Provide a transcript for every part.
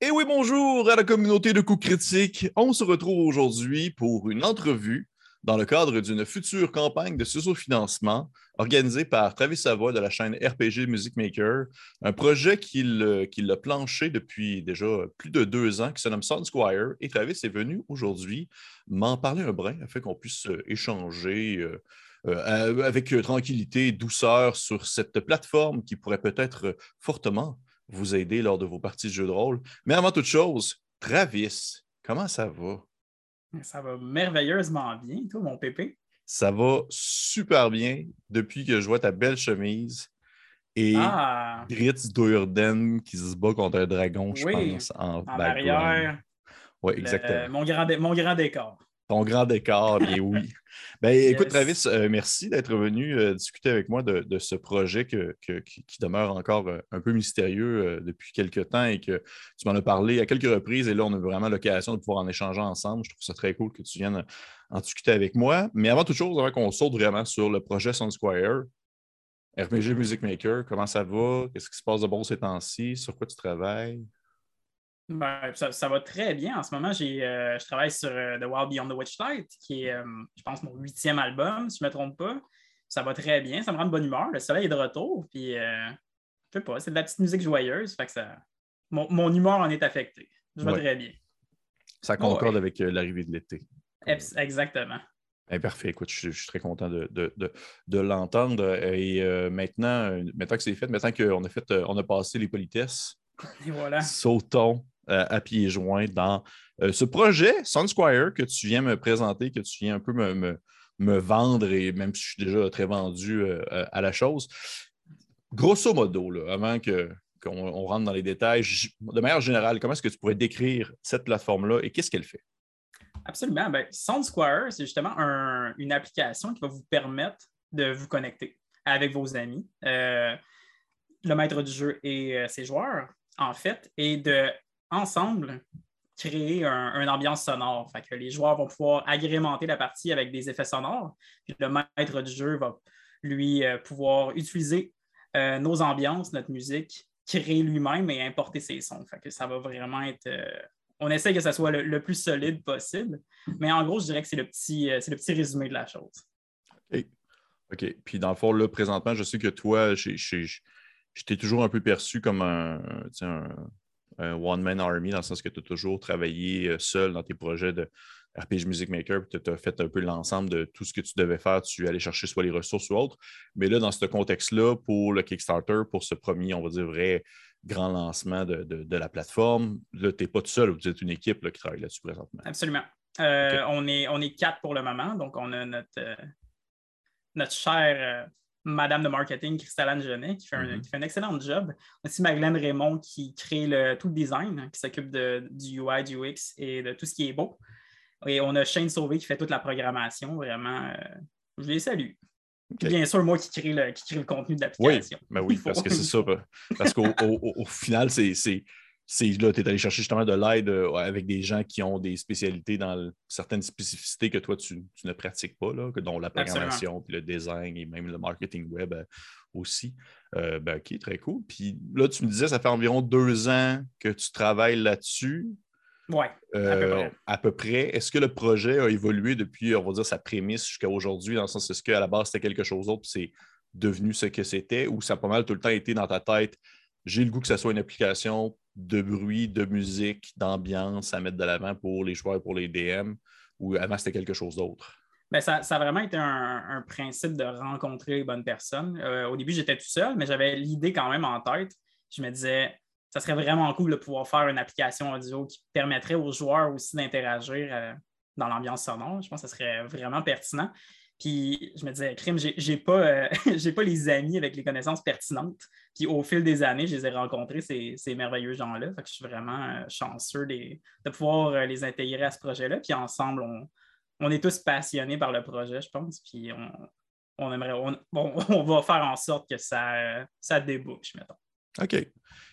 Et oui, bonjour à la communauté de coups critiques. On se retrouve aujourd'hui pour une entrevue dans le cadre d'une future campagne de sous-financement organisée par Travis Savoie de la chaîne RPG Music Maker, un projet qu'il a planché depuis déjà plus de deux ans qui se nomme Sound Squire. Et Travis est venu aujourd'hui m'en parler un brin afin qu'on puisse échanger. Euh, euh, avec tranquillité et douceur sur cette plateforme qui pourrait peut-être fortement vous aider lors de vos parties de jeu de rôle. Mais avant toute chose, Travis, comment ça va? Ça va merveilleusement bien, toi, mon pépé. Ça va super bien depuis que je vois ta belle chemise et ah. Dritz Durden qui se bat contre un dragon, je pense, en, en arrière. Oui, exactement. mon, grand mon grand décor. Ton grand décor, bien oui. Ben, Écoute, Travis, euh, merci d'être venu euh, discuter avec moi de, ce projet qui, demeure encore euh, un peu mystérieux depuis quelques temps et que tu m'en as parlé à quelques reprises. Et là, on a vraiment l'occasion de pouvoir en échanger ensemble. Je trouve ça très cool que tu viennes en discuter avec moi. Mais avant toute chose, avant qu'on saute vraiment sur le projet Sun Square, RPG Music Maker, comment ça va? Qu'est-ce qui se passe de bon ces temps-ci? Sur quoi tu travailles? Ben, ça, va très bien. En ce moment, euh, je travaille sur euh, The Wild Beyond the Witchlight, qui est, euh, je pense, mon huitième album, si je ne me trompe pas. Ça va très bien, ça me rend de bonne humeur. Le soleil est de retour, puis je sais pas, c'est de la petite musique joyeuse, fait que ça... mon, humeur en est affectée. Je vais très bien. Ça concorde avec l'arrivée de l'été. Exactement. Eh, parfait, écoute, je, suis très content de, de, l'entendre. Et maintenant, maintenant que c'est fait, maintenant qu'on a fait, on a passé les politesses, et voilà. sautons à pieds joints dans euh, ce projet Sunsquire que tu viens me présenter, que tu viens un peu me, vendre, et même si je suis déjà très vendu euh, à la chose. Grosso modo, avant qu'on rentre dans les détails, de manière générale, comment est-ce que tu pourrais décrire cette plateforme-là et qu'est-ce qu'elle fait? Absolument. Ben, SoundSquire, c'est justement une application qui va vous permettre de vous connecter avec vos amis, le maître du jeu et ses joueurs, en fait, et de ensemble créer un, une ambiance sonore. Fait que les joueurs vont pouvoir agrémenter la partie avec des effets sonores. Puis le maître du jeu va lui euh, pouvoir utiliser euh, nos ambiances, notre musique, créer lui-même et importer ses sons. Fait que ça va vraiment être. Euh, on essaie que ça soit le, plus solide possible. Mais en gros, je dirais que c'est le petit, le petit résumé de la chose. OK. Puis dans le fond, là, présentement, je sais que toi, je t'ai toujours un peu perçu comme un one-man army, dans le sens que tu as toujours travaillé euh, seul dans tes projets de RPG Music Maker, puis tu as fait un peu l'ensemble de tout ce que tu devais faire. Tu allais chercher soit les ressources ou autres. Mais là, dans ce contexte-là, pour le Kickstarter, pour ce premier, on va dire, vrai grand lancement de, la plateforme, là, tu n'es pas tout seul, vous êtes une équipe qui travaille là-dessus présentement. Absolument. Euh, on, est, on est quatre pour le moment, donc on a notre, euh, notre cher Madame de marketing, Christelle Genet, qui fait, un, mm-hmm. qui fait un excellent job. Aussi Magdalene Raymond, qui crée le, tout le design, hein, qui s'occupe du UI, du UX et de tout ce qui est beau. Et on a Shane Sauvé qui fait toute la programmation. Vraiment, euh, je les salue. Bien sûr, moi qui crée le, qui crée le contenu de l'application. Oui, ben oui parce que c'est ça. Parce qu'au final, c'est c'est là, tu es allé chercher justement de l'aide euh, avec des gens qui ont des spécialités dans certaines spécificités que toi, tu, ne pratiques pas, là, dont la programmation, puis le design et même le marketing web euh, aussi. Euh, ben, OK, très cool. Puis là, tu me disais, ça fait environ deux ans que tu travailles là-dessus. Oui, à peu près. Est-ce que le projet a évolué depuis, on va dire, sa prémisse jusqu'à aujourd'hui, dans le sens, est-ce qu'à la base, c'était quelque chose d'autre, puis c'est devenu ce que c'était, ou ça a pas mal tout le temps été dans ta tête, j'ai le goût que ça soit une application de bruit, de musique, d'ambiance à mettre de l'avant pour les joueurs, pour les DM, ou avant c'était quelque chose d'autre? Ben, ça, ça, a vraiment été un, principe de rencontrer les bonnes personnes. Euh, au début, j'étais tout seul, mais j'avais l'idée quand même en tête. Je me disais, ça serait vraiment cool de pouvoir faire une application audio qui permettrait aux joueurs aussi d'interagir euh, dans l'ambiance sonore. Je pense que ce serait vraiment pertinent. Puis je me disais, crime, j'ai pas, euh, pas les amis avec les connaissances pertinentes. Puis au fil des années, je les ai rencontrés, ces, merveilleux gens-là. Fait que je suis vraiment euh, chanceux de, pouvoir euh, les intégrer à ce projet-là. Puis ensemble, on, est tous passionnés par le projet, je pense. Puis on, aimerait, on, va faire en sorte que ça, ça débouche, mettons. OK.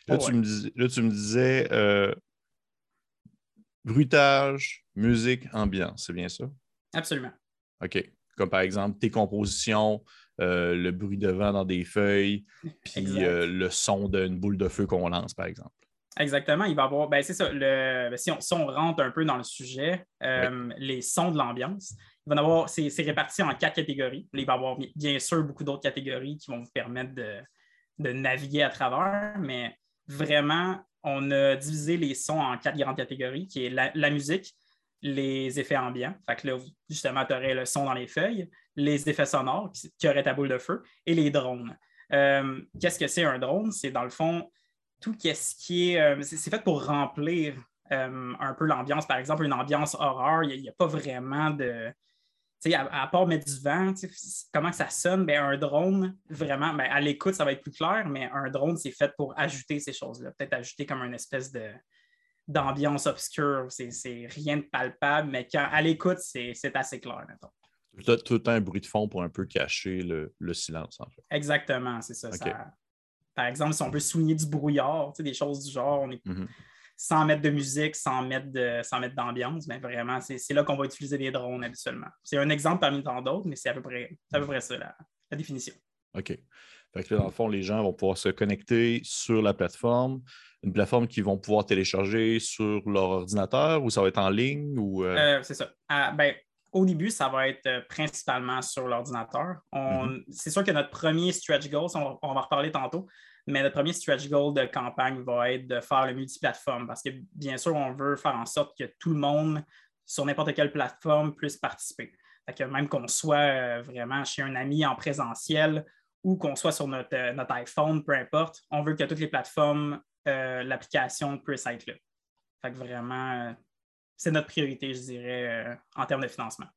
Là, tu, me disais, là tu me disais bruitage, musique, ambiance, c'est bien ça? Absolument. OK comme par exemple tes compositions, euh, le bruit de vent dans des feuilles, puis euh, le son d'une boule de feu qu'on lance, par exemple. Exactement, il va y avoir, ben c'est ça, le, ben, si, on, rentre un peu dans le sujet, euh, les sons de l'ambiance, il va y avoir, c'est, réparti en quatre catégories. il va y avoir bien sûr beaucoup d'autres catégories qui vont vous permettre de, naviguer à travers, mais vraiment, on a divisé les sons en quatre grandes catégories, qui est la, musique, les effets ambiants, fait que là, justement, tu aurais le son dans les feuilles, les effets sonores, qui, auraient ta boule de feu, et les drones. Euh, qu'est-ce que c'est un drone? C'est dans le fond tout ce qui est. Euh, c'est fait pour remplir euh, un peu l'ambiance. Par exemple, une ambiance horreur, il n'y a, pas vraiment de. À, à, part mettre du vent, comment ça sonne, ben, un drone, vraiment, ben, à l'écoute, ça va être plus clair, mais un drone, c'est fait pour ajouter ces choses-là. Peut-être ajouter comme une espèce de, d'ambiance obscure. C'est, rien de palpable, mais quand, à l'écoute, c'est, assez clair, Tout, tout le temps un bruit de fond pour un peu cacher le, silence, en fait. Exactement, c'est ça, ça. Par exemple, si on veut souligner du brouillard, des choses du genre, on est sans mettre de musique, sans mettre, d'ambiance, mais vraiment, c'est, là qu'on va utiliser des drones habituellement. C'est un exemple parmi tant d'autres, mais c'est à peu près, à peu près ça la, définition. OK. Fait que dans le fond, les gens vont pouvoir se connecter sur la plateforme, une plateforme qu'ils vont pouvoir télécharger sur leur ordinateur ou ça va être en ligne ou. Euh? Euh, c'est ça. Ah, ben, au début, ça va être euh, principalement sur l'ordinateur. Mhm. C'est sûr que notre premier stretch goal, on, va en reparler tantôt, mais notre premier stretch goal de campagne va être de faire le multiplateforme parce que bien sûr, on veut faire en sorte que tout le monde sur n'importe quelle plateforme puisse participer. que même qu'on soit vraiment chez un ami en présentiel ou qu'on soit sur notre, notre, iPhone, peu importe, on veut que toutes les plateformes, l'application puisse être là. Fait que vraiment, c'est notre priorité, je dirais, euh, en termes de financement.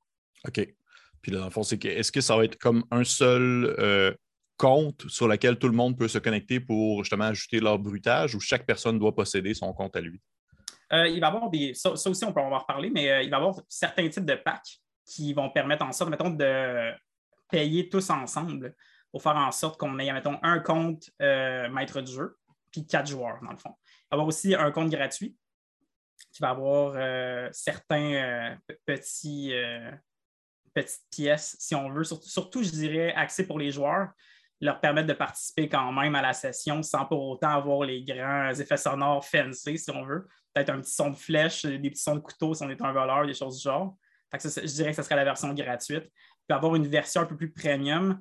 OK. Puis là, dans le fond, c'est que est-ce que ça va être comme un seul euh, compte sur lequel tout le monde peut se connecter pour justement ajouter leur bruitage ou chaque personne doit posséder son compte à lui? Euh, il va y avoir des. Ça, aussi, on peut en reparler, mais il va y avoir certains types de packs qui vont permettre en sorte, mettons, de payer tous ensemble pour faire en sorte qu'on ait, mettons, un compte maître du jeu, puis quatre joueurs, dans le fond. Il avoir aussi un compte gratuit qui va avoir euh, certains euh, petits, euh, petites pièces, si on veut, surtout, je dirais, axés pour les joueurs, leur permettre de participer quand même à la session sans pour autant avoir les grands effets sonores fancy, si on veut. Peut-être un petit son de flèche, des petits sons de couteau si on est un voleur, des choses du genre. je dirais que ce serait la version gratuite. Puis avoir une version un peu plus premium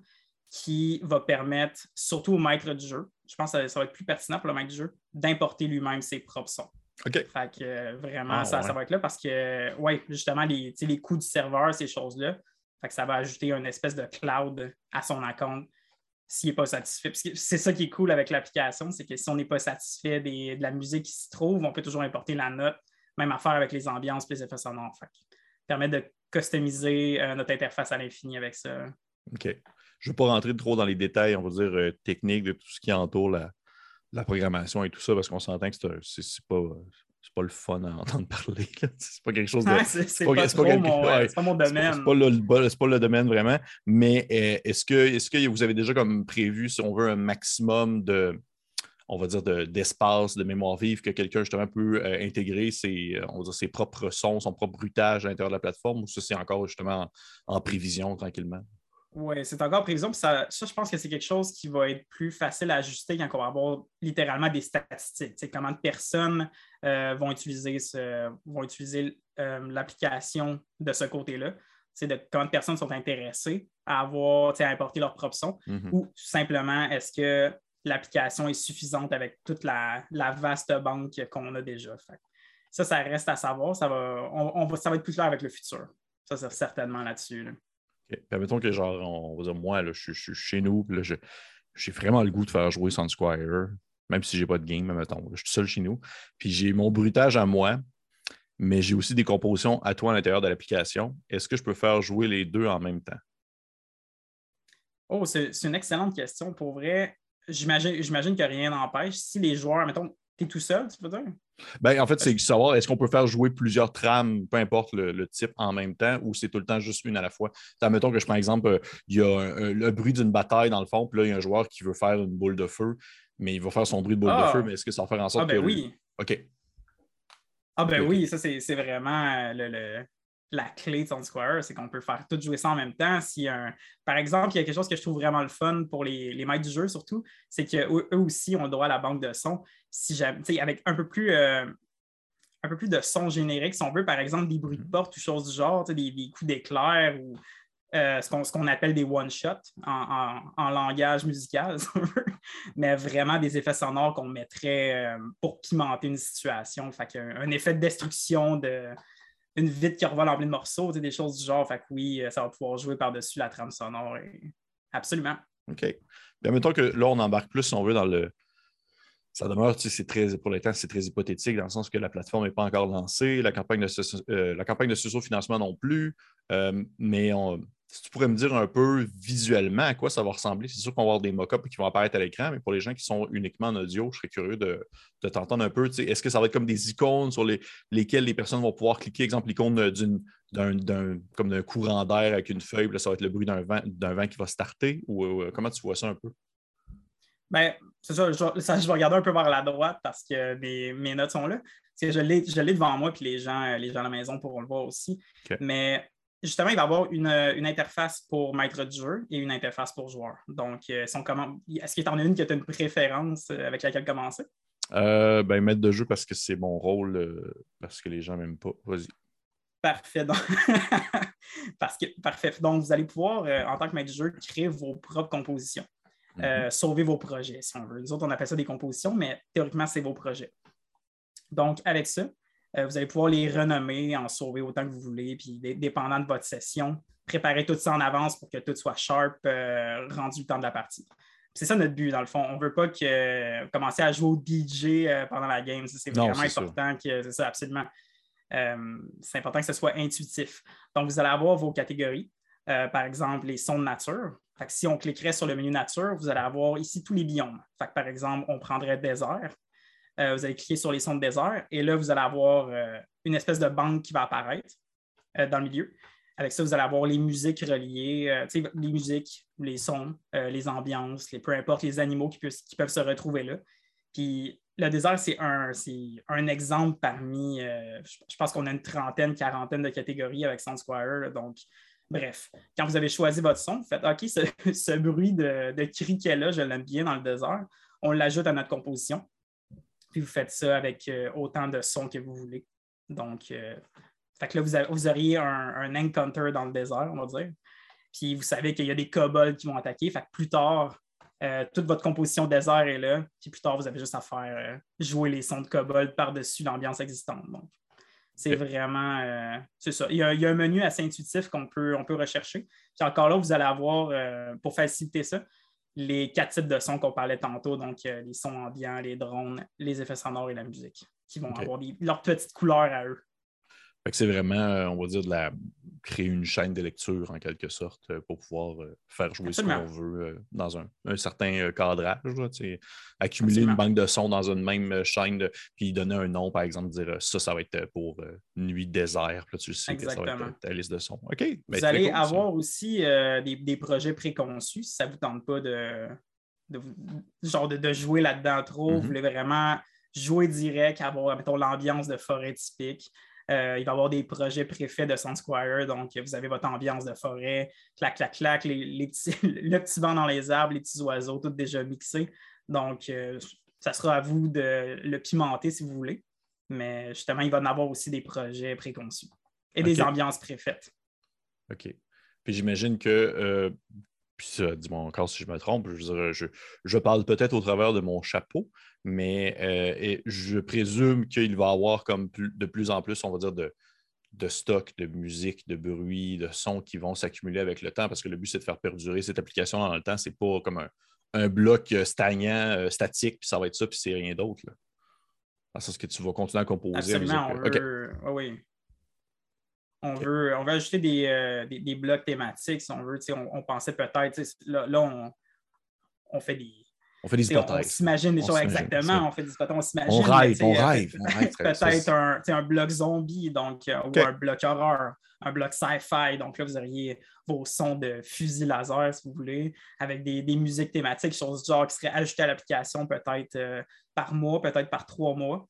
qui va permettre, surtout au maître du jeu, je pense que ça va être plus pertinent pour le maître du jeu, d'importer lui-même ses propres sons. OK. Fait que euh, vraiment, ah, ça, ça, va être là parce que, oui, justement, les, les coûts du serveur, ces choses-là, fait que ça va ajouter une espèce de cloud à son account s'il n'est pas satisfait. C'est ça qui est cool avec l'application, c'est que si on n'est pas satisfait de la musique qui s'y trouve, on peut toujours importer la note, même affaire avec les ambiances et les effets sonores. Fait permet de customiser euh, notre interface à l'infini avec ça. OK. Je ne veux pas rentrer trop dans les détails, on va dire, euh, techniques de tout ce qui entoure la, la programmation et tout ça, parce qu'on s'entend que c'est pas, pas le fun à entendre parler. C'est pas quelque chose de. c'est pas, pas, mon, domaine. C'est pas, le, pas le domaine vraiment. Mais euh, est-ce que, est que vous avez déjà comme prévu, si on veut, un maximum de on va dire, d'espace, de, mémoire vive que quelqu'un justement peut euh, intégrer ses, on va dire, ses propres sons, son propre bruitage à l'intérieur de la plateforme, ou ça, c'est encore justement en prévision tranquillement? Oui, c'est encore prévision. ça, je pense que c'est quelque chose qui va être plus facile à ajuster quand on va avoir littéralement des statistiques. comment de personnes euh, vont utiliser, vont utiliser euh, l'application de ce côté-là. C'est de combien de personnes sont intéressées à avoir, à importer leur propre son, mm-hmm. ou simplement est-ce que l'application est suffisante avec toute la, vaste banque qu'on a déjà? ça, ça reste à savoir. Ça va, on, ça va être plus clair avec le futur. Ça, c'est certainement là-dessus. là dessus Permettons que, genre, on va dire, moi, là, je, suis chez nous, puis là, j'ai vraiment le goût de faire jouer Sun Squire, même si j'ai pas de game, mettons. Je suis seul chez nous. Puis j'ai mon bruitage à moi, mais j'ai aussi des compositions à toi à l'intérieur de l'application. Est-ce que je peux faire jouer les deux en même temps? Oh, c'est une excellente question. Pour vrai, j'imagine que rien n'empêche. Si les joueurs, mettons, tu es tout seul, tu peux dire? Ben, en fait, c'est savoir est-ce qu'on peut faire jouer plusieurs trames, peu importe le, type, en même temps, ou c'est tout le temps juste une à la fois? Admettons que je prends exemple, euh, il y a le bruit d'une bataille dans le fond, puis là, il y a un joueur qui veut faire une boule de feu, mais il va faire son bruit de boule de ah! feu, mais est-ce que ça va faire en sorte ah, ben que. oui. OK. Ah, ben oui, ça, c'est vraiment le, la clé de son Square, c'est qu'on peut faire tout jouer ça en même temps. Si un... Par exemple, il y a quelque chose que je trouve vraiment le fun pour les, les maîtres du jeu, surtout, c'est qu'eux aussi ont le droit à la banque de son. Si avec un peu plus un peu plus de son générique, si on veut, par exemple, des bruits de porte ou choses du genre, des, des coups d'éclair ou euh, ce qu'on appelle des one-shots en, langage musical, mais vraiment des effets sonores qu'on mettrait euh, pour pimenter une situation. Fait un, effet de destruction de une vitre qui revole en plein de morceaux, des choses du genre. Fait que oui, euh, ça va pouvoir jouer par-dessus la trame sonore. Absolument. OK. Bien, mettons que là, on embarque plus, si on veut, dans le, ça demeure, c'est très, pour l'instant, c'est très hypothétique dans le sens que la plateforme n'est pas encore lancée, la campagne de, euh, la campagne de financement non plus. Euh, mais si tu pourrais me dire un peu visuellement à quoi ça va ressembler, c'est sûr qu'on va avoir des mock-ups qui vont apparaître à l'écran, mais pour les gens qui sont uniquement en audio, je serais curieux de, t'entendre un peu. Est-ce que ça va être comme des icônes sur lesquelles les personnes vont pouvoir cliquer, exemple l'icône d'un, comme d'un courant d'air avec une feuille, ça va être le bruit d'un vent, vent qui va starter, ou euh, comment tu vois ça un peu? Ben, c'est ça je, vais regarder un peu vers la droite parce que mes, notes sont là. je l'ai, devant moi, puis les gens, les gens à la maison pourront le voir aussi. Mais justement, il va y avoir une, interface pour maître de jeu et une interface pour joueur. Donc, euh, est-ce qu'il y en a une qui a une préférence euh, avec laquelle commencer? Euh, ben, maître de jeu parce que c'est mon rôle, parce que les gens m'aiment pas. Vas-y. Parfait. Donc... parce que, parfait. Donc, vous allez pouvoir, en tant que maître de jeu, créer vos propres compositions. Euh, mhm. sauver vos projets, si on veut. Les autres, on appelle ça des compositions, mais théoriquement, c'est vos projets. Donc, avec ça, euh, vous allez pouvoir les renommer, en sauver autant que vous voulez, puis dépendant de votre session, préparer tout ça en avance pour que tout soit sharp, euh, rendu le temps de la partie. C'est ça notre but, dans le fond. On ne veut pas que, commencer à jouer au DJ pendant la game. C'est vraiment important que c'est ça, absolument. c'est important que ce soit intuitif. Donc, vous allez avoir vos catégories. par exemple, les sons de nature si on cliquerait sur le menu nature, vous allez avoir ici tous les biomes. par exemple, on prendrait désert. Euh, vous allez cliquer sur les sons de désert et là, vous allez avoir euh, une espèce de banque qui va apparaître euh, dans le milieu. Avec ça, vous allez avoir les musiques reliées, les musiques, les sons, les ambiances, les, peu importe les animaux qui, peuvent, se retrouver là. Puis le désert, c'est un, exemple parmi, je pense qu'on a une trentaine, quarantaine de catégories avec SoundSquire. Donc, Bref, quand vous avez choisi votre son, vous faites OK, ce, bruit de, de criquet-là, je l'aime bien dans le désert. On l'ajoute à notre composition. Puis vous faites ça avec euh, autant de sons que vous voulez. Donc, euh, fait que là, vous, auriez un, un, encounter dans le désert, on va dire. Puis vous savez qu'il y a des kobolds qui vont attaquer. Fait que plus tard, euh, toute votre composition désert est là. Puis plus tard, vous avez juste à faire jouer les sons de kobold par-dessus l'ambiance existante. C'est vraiment. Euh, c'est ça. Il y, a, un menu assez intuitif qu'on peut, on peut rechercher. Puis encore là, vous allez avoir, euh, pour faciliter ça, les quatre types de sons qu'on parlait tantôt, donc euh, les sons ambiants, les drones, les effets sonores et la musique, qui vont avoir leurs petites couleurs à eux c'est vraiment, euh, on va dire, de la créer une chaîne de lecture en quelque sorte euh, pour pouvoir euh, faire jouer ce qu'on veut dans un, certain cadrage. accumuler une banque de sons dans une même chaîne, puis donner un nom, par exemple, dire ça, ça va être pour Nuit désert. Puis tu sais que ça va être ta liste de sons. OK. vous allez avoir aussi des, projets préconçus si ça ne vous tente pas de, genre de, jouer là-dedans trop. Vous mm-hmm. voulez vraiment jouer direct, avoir, mettons, l'ambiance de forêt typique. Euh, il va y avoir des projets préfaits de Sound Squire. Donc, vous avez votre ambiance de forêt, clac, clac, clac, les, petits, le petit vent dans les arbres, les petits oiseaux, tout déjà mixé. Donc, euh, ça sera à vous de le pimenter si vous voulez. Mais justement, il va y en avoir aussi des projets préconçus et des ambiances préfaites. OK. Puis j'imagine que euh, puis dis-moi encore si je me trompe, je, parle peut-être au travers de mon chapeau, mais euh, je présume qu'il va y avoir comme de plus en plus, on va dire, de, de stock, de musique, de bruit, de sons qui vont s'accumuler avec le temps, parce que le but, c'est de faire perdurer cette application dans le temps. C'est pas comme un, bloc euh, stagnant, euh, statique, puis ça va être ça, puis c'est rien d'autre. C'est que tu vas continuer à composer. Absolument, oui. On veut, on veut ajouter euh, des, blocs thématiques, si on veut. On, pensait peut-être, là, là on, fait des. On fait des hypothèses. On, s'imagine des choses exactement. On fait des hypothèses, on s'imagine. On rêve, on rêve. Peut-être un, un, bloc zombie, donc, euh, ou un bloc horreur, un bloc sci-fi. Donc là, vous auriez vos sons de fusil laser, si vous voulez, avec des, musiques thématiques, choses du genre qui seraient ajoutées à l'application peut-être euh, par mois, peut-être par trois mois.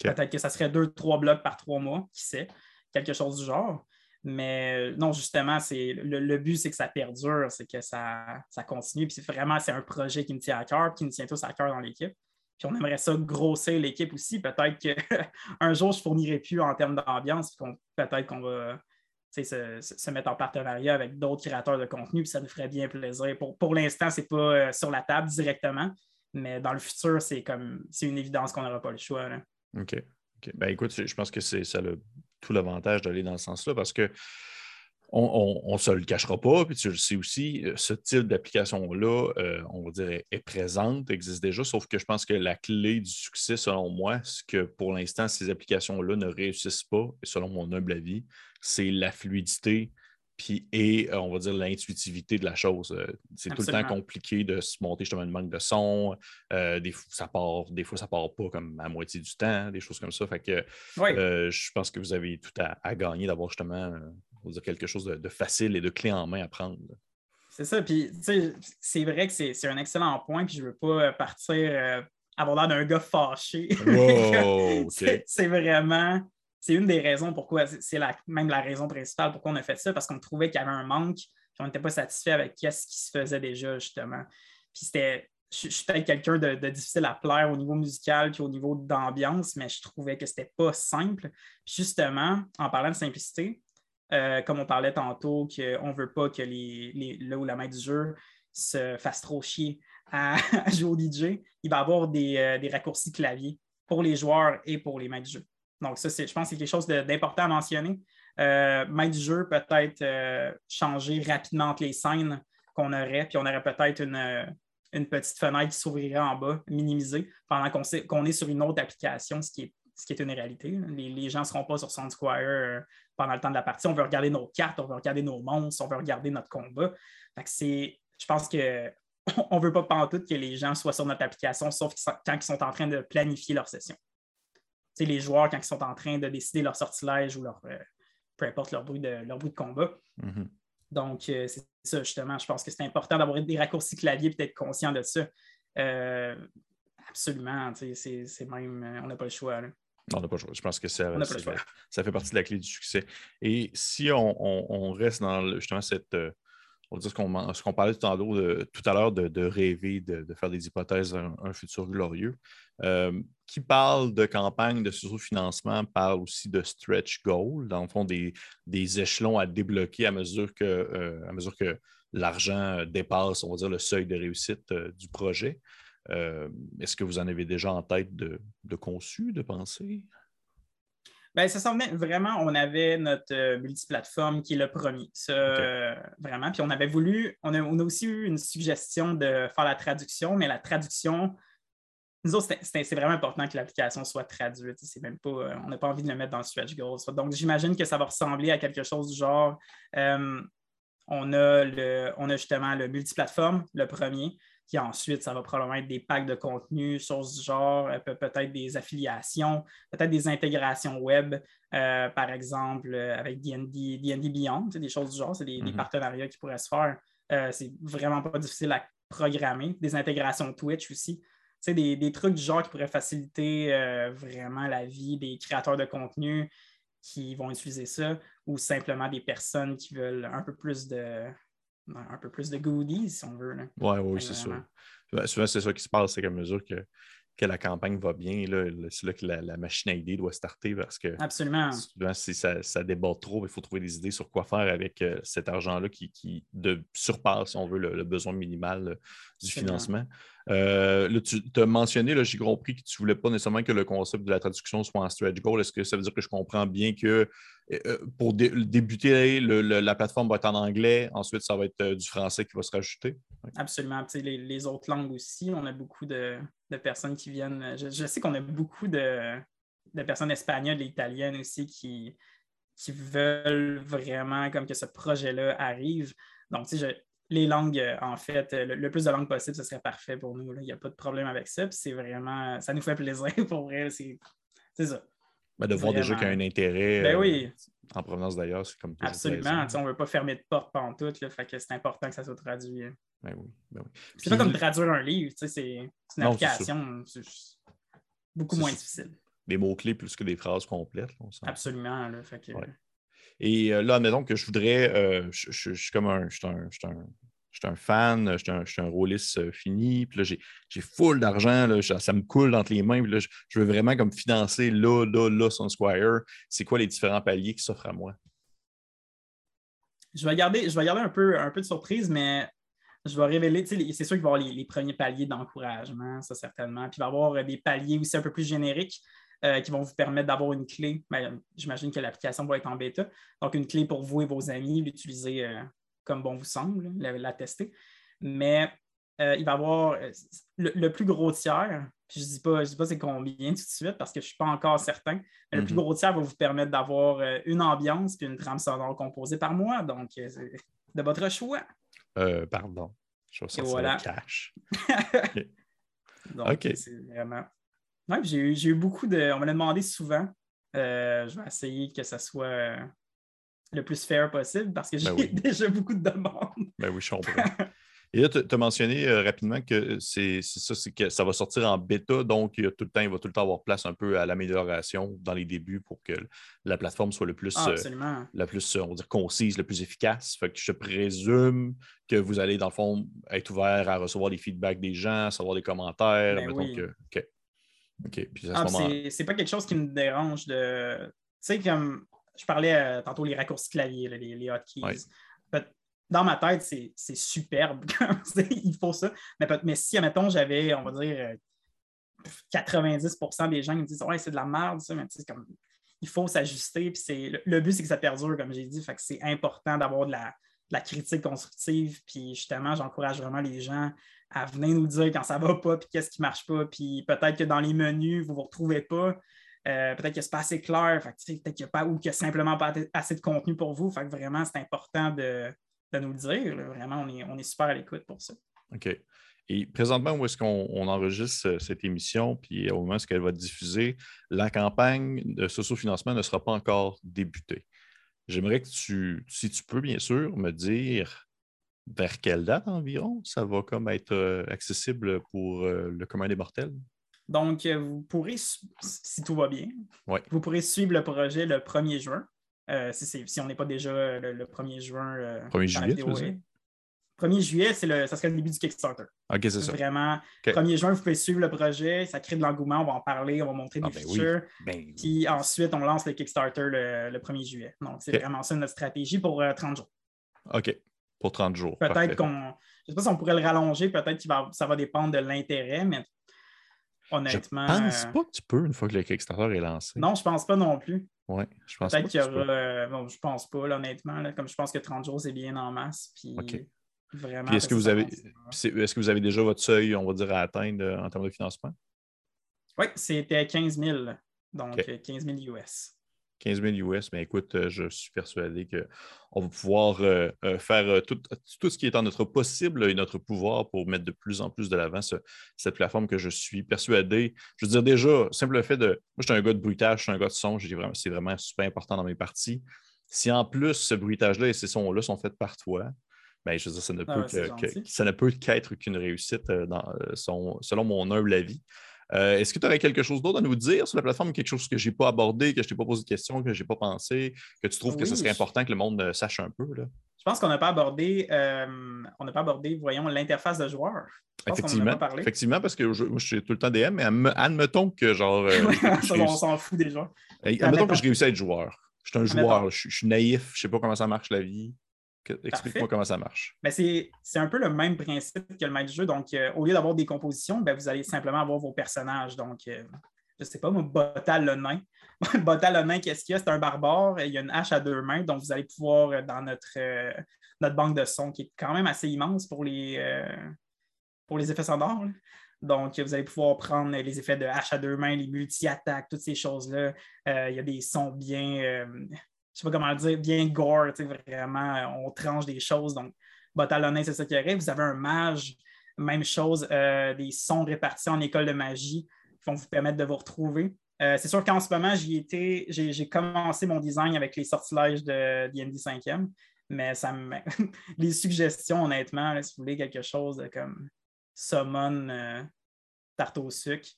Peut-être que ça serait deux, trois blocs par trois mois, qui sait quelque chose du genre. Mais non, justement, c'est le, but, c'est que ça perdure, c'est que ça, ça continue. Puis vraiment, c'est un projet qui me tient à cœur, qui me tient tous à cœur dans l'équipe. Puis on aimerait ça grossir l'équipe aussi. Peut-être qu'un jour, je fournirai plus en termes d'ambiance. Peut-être qu'on va se, se, mettre en partenariat avec d'autres créateurs de contenu, puis ça nous ferait bien plaisir. Pour, pour l'instant, ce n'est pas euh, sur la table directement, mais dans le futur, c'est comme c'est une évidence qu'on n'aura pas le choix. OK. Ben, écoute, je pense que ça a tout l'avantage d'aller dans ce sens-là parce que on ne se le cachera pas, puis tu le sais aussi, euh, ce type d'application-là, euh, on va dire, est, présente, existe déjà, sauf que je pense que la clé du succès, selon moi, c'est que pour l'instant, ces applications-là ne réussissent pas, selon mon humble avis, c'est la fluidité puis, et, euh, on va dire, l'intuitivité de la chose. c'est tout le temps compliqué de se monter justement une manque de son. des, ça part, des fois, ça part pas comme à moitié du temps, des choses comme ça. Fait que je pense que vous avez tout à gagner d'avoir justement dire quelque chose de, facile et de clé en main à prendre. C'est ça. Puis, c'est vrai que c'est un excellent point. Puis, je ne veux pas euh, partir euh, avoir l'air d'un gars fâché. c'est vraiment. C'est une des raisons pourquoi, c'est même la raison principale pourquoi on a fait ça, parce qu'on trouvait qu'il y avait un manque, puis on n'était pas satisfait avec ce qui se faisait déjà, justement. Puis c'était je, suis peut-être quelqu'un de, difficile à plaire au niveau musical puis au niveau d'ambiance, mais je trouvais que c'était pas simple. justement, en parlant de simplicité, euh, comme on parlait tantôt, qu'on ne veut pas que les, là où la main du jeu se fasse trop chier à, jouer au DJ, il va y avoir euh, des, raccourcis clavier pour les joueurs et pour les mains du jeu. Donc, ça, je pense que c'est quelque chose d'important à mentionner. Euh, main du jeu peut-être euh, changer rapidement les scènes qu'on aurait, puis on aurait peut-être une, petite fenêtre qui s'ouvrirait en bas, minimisée, pendant qu'on est sur une autre application, ce qui est une réalité. Les, gens ne seront pas sur Soundsquire euh, pendant le temps de la partie. On veut regarder nos cartes, on veut regarder nos monstres, on veut regarder notre combat. je pense qu'on ne veut pas pantoute que les gens soient sur notre application, sauf quand ils sont en train de planifier leur session. Les joueurs, quand ils sont en train de décider leur sortilège ou leur, euh, peu importe leur bruit de, leur bruit de combat. Mm-hmm. Donc, euh, c'est ça, justement. Je pense que c'est important d'avoir des raccourcis clavier et d'être conscient de ça. absolument. C'est même, on n'a pas le choix. Non, pas Je pense que ça, ça fait partie de la clé du succès. Et si on, reste dans justement cette. Euh, on va dire ce qu'on parlait tout à l'heure de, rêver, de, faire des hypothèses un, un futur glorieux. Euh, qui parle de campagne de sous-financement parle aussi de stretch goal, dans le fond, des, échelons à débloquer à mesure que, euh, l'argent dépasse, on va dire, le seuil de réussite du projet. Euh, est-ce que vous en avez déjà en tête de, conçu, de pensée? Bien, ça semblait vraiment, on avait notre euh, multiplateforme qui est le premier. Ça, euh, vraiment. Puis on avait voulu, on a, aussi eu une suggestion de faire la traduction, mais la traduction, nous autres, c'est vraiment important que l'application soit traduite. C'est même pas, on n'a pas envie de le mettre dans le stretch goals. Donc, j'imagine que ça va ressembler à quelque chose du genre. On, a le, on a justement le multiplateforme, le premier. Puis ensuite, ça va probablement être des packs de contenu, choses du genre, euh, peut-être des affiliations, peut-être des intégrations web, euh, par exemple, euh, avec DD, Beyond, des choses du genre. C'est des, mhm. partenariats qui pourraient se faire. c'est vraiment pas difficile à programmer. Des intégrations Twitch aussi. Des, des trucs du genre qui pourraient faciliter vraiment la vie des créateurs de contenu qui vont utiliser ça ou simplement des personnes qui veulent un peu plus de, un peu plus de goodies, si on veut. Oui, oui, c'est sûr. Souvent, c'est ça qui se passe, c'est qu'à mesure que, que, la campagne va bien, c'est là que la, machine à idées doit starter parce que Absolument. souvent, si ça, ça, déborde trop, il faut trouver des idées sur quoi faire avec euh, cet argent-là qui, qui de, surpasse, si on veut, le, besoin minimal euh, du financement. Euh, tu as mentionné, j'ai compris que tu ne voulais pas nécessairement que le concept de la traduction soit en stretch goal. Est-ce que ça veut dire que je comprends bien que euh, pour débuter, la plateforme va être en anglais, ensuite ça va être euh, du français qui va se rajouter? Absolument. Les, les, autres langues aussi, on a beaucoup de, personnes qui viennent. Je, sais qu'on a beaucoup de, personnes espagnoles et italiennes aussi qui, veulent vraiment comme que ce projet-là arrive. Donc, les langues, en fait, euh, le, plus de langues possible, ce serait parfait pour nous. Il n'y a pas de problème avec ça. c'est vraiment, ça nous fait plaisir pour vrai. C'est ça. Ben, de voir déjà qu'il y a un intérêt ben oui. Euh, en provenance d'ailleurs, c'est comme Absolument. On ne veut pas fermer de porte pendant tout. fait que c'est important que ça soit traduit. Ben oui, ben oui. C'est pas comme traduire un livre. C'est une application. beaucoup moins difficile. Des mots-clés plus que des phrases complètes. Absolument. Là, fait que... Et euh, là, admettons que je voudrais, euh, je, suis comme un, je suis un, suis un fan, je suis un, un fini, puis là, j'ai full d'argent, ça me coule entre les mains, puis là, je, veux vraiment comme financer là, là, là, son Squire. C'est quoi les différents paliers qui s'offrent à moi? Je vais garder, je vais garder un, peu, un peu de surprise, mais je vais révéler, c'est sûr qu'il va y avoir les, premiers paliers d'encouragement, ça certainement. Puis il va y avoir des paliers aussi un peu plus génériques euh, qui vont vous permettre d'avoir une clé. Ben, j'imagine que l'application va être en bêta. Donc, une clé pour vous et vos amis, l'utiliser euh, comme bon vous semble, la, tester. Mais euh, il va y avoir le, plus gros tiers, je ne dis pas, pas c'est combien tout de suite parce que je ne suis pas encore certain. Mais Le plus mhm. gros tiers va vous permettre d'avoir une ambiance et une trame sonore composée par moi. Donc, de votre choix. pardon. Je vais sortir le cash. Donc, c'est vraiment j'ai eu, beaucoup de. On me l'a demandé souvent. Euh, je vais essayer que ça soit euh, le plus fair possible parce que ben j'ai déjà beaucoup de demandes. Ben oui, je comprends. Et là, tu as mentionné euh, rapidement que c'est ça, c'est que ça va sortir en bêta, donc il, tout le temps, il va tout le temps avoir place un peu à l'amélioration dans les débuts pour que la plateforme soit le plus, ah, la plus on va dire, concise, le plus efficace. Fait que je présume que vous allez, dans le fond, être ouvert à recevoir des feedbacks des gens, à savoir des commentaires. Ben oui. que, OK. Ah, c'est pas quelque chose qui me dérange de. Tu sais, comme je parlais euh, tantôt les raccourcis clavier, les, les, hotkeys. Dans ma tête, c'est superbe. il faut ça. Mais, mais si, admettons, j'avais, on va dire, 90% euh, des gens qui me disent Ouais, c'est de la merde, ça, mais comme il faut s'ajuster. Le, le, but, c'est que ça perdure, comme j'ai dit. Fait que c'est important d'avoir de la, la, critique constructive. Puis justement, j'encourage vraiment les gens à venir nous dire quand ça ne va pas, puis qu'est-ce qui ne marche pas, puis peut-être que dans les menus, vous ne vous retrouvez pas. Euh, peut-être que ce n'est pas assez clair, peut-être qu'il n'y a pas ou qu'il n'y a simplement pas assez de contenu pour vous. Fait que vraiment, c'est important de, nous le dire. Vraiment, on est, on est super à l'écoute pour ça. OK. Et présentement, où est-ce qu'on enregistre euh, cette émission, puis au moment où elle va diffuser, la campagne de socio-financement ne sera pas encore débutée. J'aimerais que tu, si tu peux, bien sûr, me dire vers quelle date environ ça va comme être euh, accessible pour euh, le commun des mortels? Donc, euh, vous pourrez, si tout va bien, vous pourrez suivre le projet le 1er juin. si, on n'est pas déjà le, 1er juin. 1er juillet, 1er juillet, le, ça serait le début du Kickstarter. OK, c'est ça. Vraiment, 1er juin, vous pouvez suivre le projet, ça crée de l'engouement, on va en parler, on va montrer ah, des ben features. Ben puis ensuite, on lance le Kickstarter le, 1er juillet. Donc, c'est vraiment ça notre stratégie pour 30 jours. OK pour 30 jours. Peut-être qu'on. Je ne sais pas si on pourrait le rallonger, peut-être que ça va dépendre de l'intérêt, mais honnêtement. Je pense pas que tu peux une fois que le Kickstarter est lancé. Non, je pense pas non plus. Oui, je pense Peut-être qu'il y aura. Euh, je pense pas, honnêtement. comme je pense que 30 jours, c'est bien en masse. Puis Vraiment. est-ce que, vous avez, est-ce que vous avez déjà votre seuil, on va dire, à atteindre euh, en termes de financement? Oui, c'était 15 000. Donc, 15 000 US. 15 000 US, mais écoute, euh, je suis persuadé qu'on va pouvoir euh, euh, faire tout, ce qui est en notre possible et notre pouvoir pour mettre de plus en plus de l'avant cette plateforme que je suis persuadé. Je veux dire, déjà, simple fait de. Moi, je suis un gars de bruitage, je suis un gars de son, c'est vraiment super important dans mes parties. Si en plus ce bruitage-là et ces sons-là sont faits par toi, ben, je veux dire, ça ne ah peut, qu'être qu'une réussite dans, selon mon humble avis. Euh, est-ce que tu aurais quelque chose d'autre à nous dire sur la plateforme, quelque chose que je n'ai pas abordé, que je t'ai pas posé de questions, que je n'ai pas pensé, que tu trouves que ce serait important que le monde euh, sache un peu? Je pense qu'on n'a pas abordé, euh, on n'a pas abordé, voyons, l'interface de joueur. Effectivement, effectivement, parce que je, moi, je suis tout le temps DM, mais admettons que genre. on s'en fout des joueurs. Admettons, que je réussis à être joueur. Je suis un joueur, je, suis naïf, je ne sais pas comment ça marche la vie. Explique-moi comment ça marche. Ben, c'est un peu le même principe que le maître jeu. Donc, euh, au lieu d'avoir des compositions, ben, vous allez simplement avoir vos personnages. Donc, euh, je ne sais pas, moi, Botal le nain. Botal le nain, qu'est-ce qu'il y a? C'est un barbare. Il y a une hache à deux mains. Donc, vous allez pouvoir, euh, dans notre, notre banque de son, qui est quand même assez immense pour les, pour les effets sonores. Donc, vous allez pouvoir prendre les effets de hache à deux mains, les multi-attaques, toutes ces choses-là. il y a des sons bien je sais pas comment le dire, bien gore, vraiment, on tranche des choses. Donc, Botalonais, c'est ça qui arrive. Vous avez un mage, même chose, euh, des sons répartis en école de magie qui vont vous permettre de vous retrouver. Euh, c'est sûr qu'en ce moment, j'y étais, j'ai commencé mon design avec les sortilèges de D&D 5e, mais ça me... les suggestions, honnêtement, si vous voulez quelque chose comme summon euh, tarte au sucre,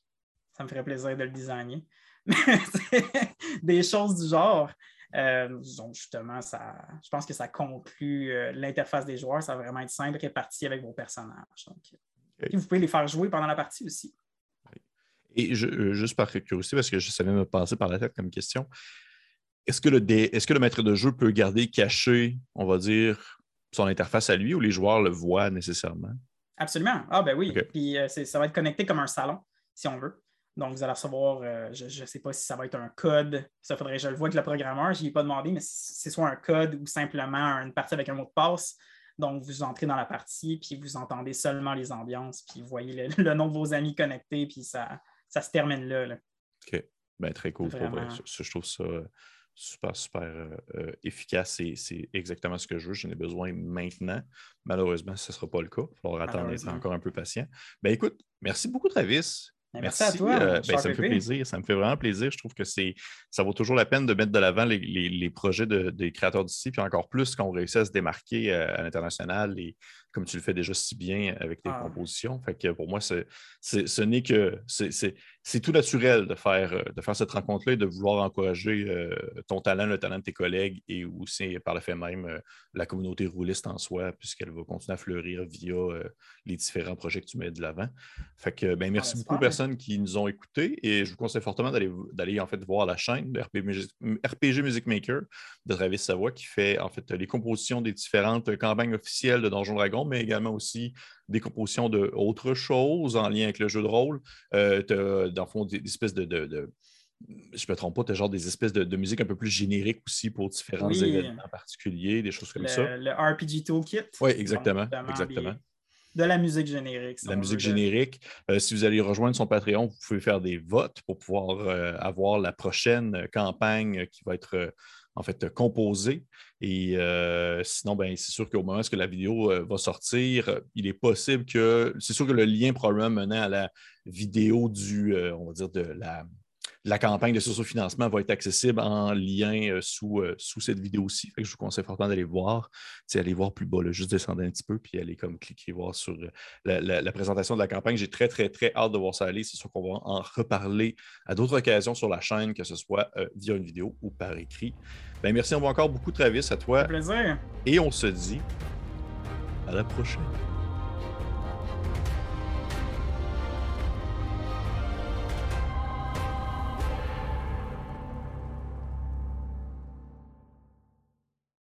ça me ferait plaisir de le designer. des choses du genre. Donc, justement, ça, je pense que ça conclut l'interface des joueurs. Ça va vraiment être simple, réparti avec vos personnages. Donc, vous pouvez les faire jouer pendant la partie aussi. Et juste par curiosité, parce que je savais me passer par la tête comme question, est-ce que, le est-ce que le maître de jeu peut garder caché, on va dire, son interface à lui ou les joueurs le voient nécessairement? Absolument. Ah, ben oui. Puis euh, ça va être connecté comme un salon, si on veut. Donc, vous allez recevoir, euh, je ne sais pas si ça va être un code. Ça faudrait que je le vois avec le programmeur. Je n'y ai pas demandé, mais c'est soit un code ou simplement une partie avec un mot de passe. Donc, vous entrez dans la partie, puis vous entendez seulement les ambiances, puis vous voyez le, nom de vos amis connectés, puis ça, ça se termine là. OK. Ben, très cool. Je, trouve ça super, super euh, euh, efficace. C'est exactement ce que je veux. J'en ai besoin maintenant. Malheureusement, ce ne sera pas le cas. Il falloir attendre d'être encore un peu patient. Ben écoute, merci beaucoup, Travis. Ben, merci, à toi. Euh, ben, ça me fait plaisir. Ça me fait vraiment plaisir. Je trouve que c'est ça vaut toujours la peine de mettre de l'avant les, projets des créateurs d'ici, puis encore plus quand on réussit à se démarquer à l'international et comme tu le fais déjà si bien avec tes ah. compositions. Fait que pour moi, ce n'est que c'est tout naturel de faire, euh, de faire cette rencontre-là et de vouloir encourager euh, ton talent, le talent de tes collègues et aussi par le fait même euh, la communauté rouliste en soi, puisqu'elle va continuer à fleurir via les différents projets que tu mets de l'avant. Fait que ben, merci beaucoup aux personnes qui nous ont écoutés et je vous conseille fortement d'aller en fait voir la chaîne de RPG, Music Maker de Travis Savoie qui fait en fait les compositions des différentes campagnes officielles de Donjon Dragon mais également aussi des compositions d'autres choses en lien avec le jeu de rôle. Euh, tu as, dans le fond, des, espèces de, je ne me trompe pas, tu as genre des espèces de, musique un peu plus génériques aussi pour différents événements particuliers, des choses comme ça. Le RPG Toolkit. Oui, exactement. exactement. De la musique générique. la musique générique. Euh, si vous allez rejoindre son Patreon, vous pouvez faire des votes pour pouvoir euh, avoir la prochaine campagne qui va être en fait composé. Et euh, sinon, ben, c'est sûr qu'au moment où la vidéo euh, va sortir, il est possible que. C'est sûr que le lien probablement menant à la vidéo du, euh, on va dire, de la, la campagne de socio-financement va être accessible en lien euh, sous, euh, sous cette vidéo-ci. Je vous conseille fortement d'aller voir. Aller voir plus bas, juste descendre un petit peu, puis aller comme cliquer voir sur euh, la, présentation de la campagne. J'ai très, très, très hâte de voir ça aller. C'est sûr qu'on va en reparler à d'autres occasions sur la chaîne, que ce soit via une vidéo ou par écrit. Ben, merci encore beaucoup, Travis, à toi. Un plaisir. Et on se dit à la prochaine.